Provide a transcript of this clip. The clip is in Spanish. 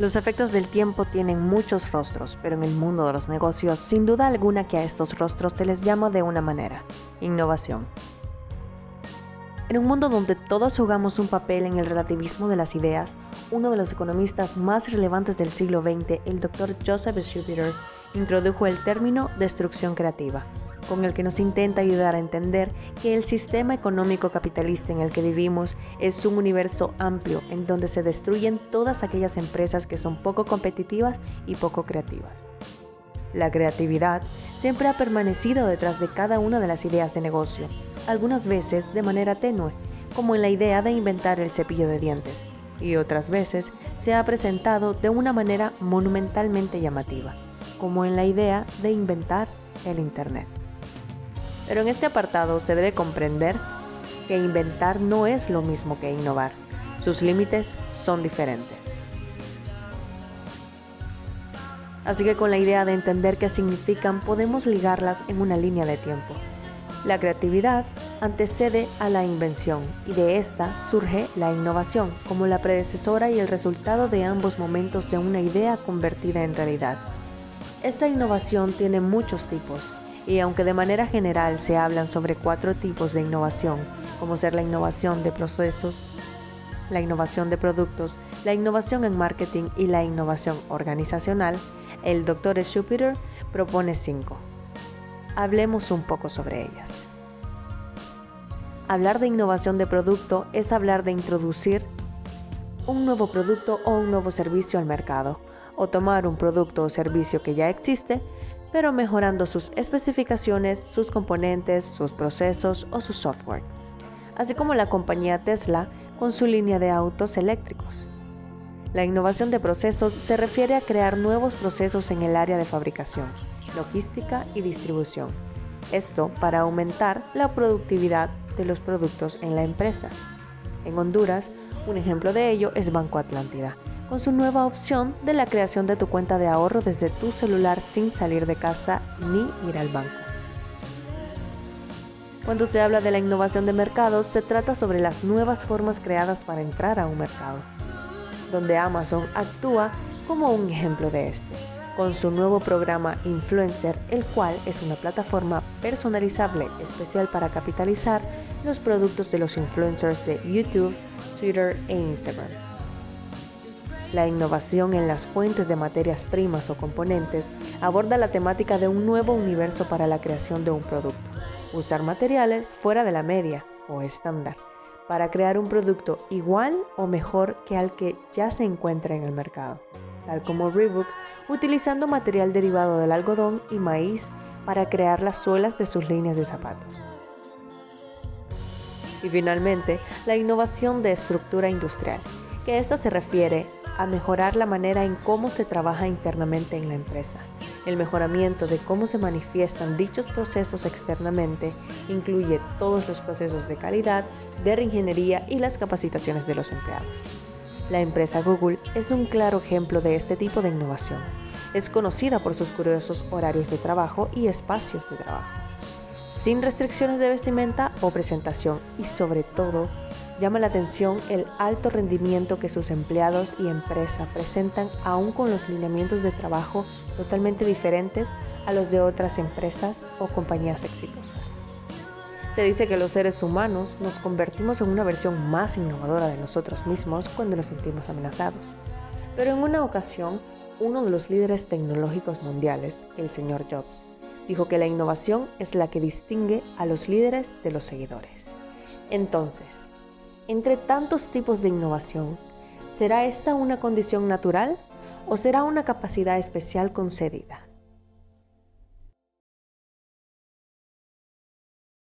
Los efectos del tiempo tienen muchos rostros, pero en el mundo de los negocios, sin duda alguna que a estos rostros se les llama de una manera, innovación. En un mundo donde todos jugamos un papel en el relativismo de las ideas, uno de los economistas más relevantes del siglo XX, el Dr. Joseph Schumpeter, introdujo el término destrucción creativa con el que nos intenta ayudar a entender que el sistema económico capitalista en el que vivimos es un universo amplio en donde se destruyen todas aquellas empresas que son poco competitivas y poco creativas. La creatividad siempre ha permanecido detrás de cada una de las ideas de negocio, algunas veces de manera tenue, como en la idea de inventar el cepillo de dientes, y otras veces se ha presentado de una manera monumentalmente llamativa, como en la idea de inventar el Internet. Pero en este apartado se debe comprender que inventar no es lo mismo que innovar. Sus límites son diferentes. Así que con la idea de entender qué significan podemos ligarlas en una línea de tiempo. La creatividad antecede a la invención y de esta surge la innovación como la predecesora y el resultado de ambos momentos de una idea convertida en realidad. Esta innovación tiene muchos tipos y aunque de manera general se hablan sobre cuatro tipos de innovación, como ser la innovación de procesos, la innovación de productos, la innovación en marketing y la innovación organizacional, el Dr. Schumpeter propone cinco. Hablemos un poco sobre ellas. Hablar de innovación de producto es hablar de introducir un nuevo producto o un nuevo servicio al mercado, o tomar un producto o servicio que ya existe pero mejorando sus especificaciones, sus componentes, sus procesos o su software, así como la compañía Tesla con su línea de autos eléctricos. La innovación de procesos se refiere a crear nuevos procesos en el área de fabricación, logística y distribución. Esto para aumentar la productividad de los productos en la empresa. En Honduras, un ejemplo de ello es Banco Atlántida, con su nueva opción de la creación de tu cuenta de ahorro desde tu celular sin salir de casa ni ir al banco. Cuando se habla de la innovación de mercados, se trata sobre las nuevas formas creadas para entrar a un mercado, donde Amazon actúa como un ejemplo de este, con su nuevo programa Influencer, el cual es una plataforma personalizable especial para capitalizar los productos de los influencers de YouTube, Twitter e Instagram. La innovación en las fuentes de materias primas o componentes aborda la temática de un nuevo universo para la creación de un producto. Usar materiales fuera de la media o estándar para crear un producto igual o mejor que al que ya se encuentra en el mercado, tal como Reebok utilizando material derivado del algodón y maíz para crear las suelas de sus líneas de zapatos. Y finalmente, la innovación de estructura industrial, que esto se refiere a mejorar la manera en cómo se trabaja internamente en la empresa. El mejoramiento de cómo se manifiestan dichos procesos externamente incluye todos los procesos de calidad, de reingeniería y las capacitaciones de los empleados. La empresa Google es un claro ejemplo de este tipo de innovación. Es conocida por sus curiosos horarios de trabajo y espacios de trabajo sin restricciones de vestimenta o presentación y sobre todo llama la atención el alto rendimiento que sus empleados y empresa presentan aún con los lineamientos de trabajo totalmente diferentes a los de otras empresas o compañías exitosas. Se dice que los seres humanos nos convertimos en una versión más innovadora de nosotros mismos cuando nos sentimos amenazados. Pero en una ocasión, uno de los líderes tecnológicos mundiales, el señor Jobs, dijo que la innovación es la que distingue a los líderes de los seguidores. Entonces, entre tantos tipos de innovación, ¿será esta una condición natural o será una capacidad especial concedida?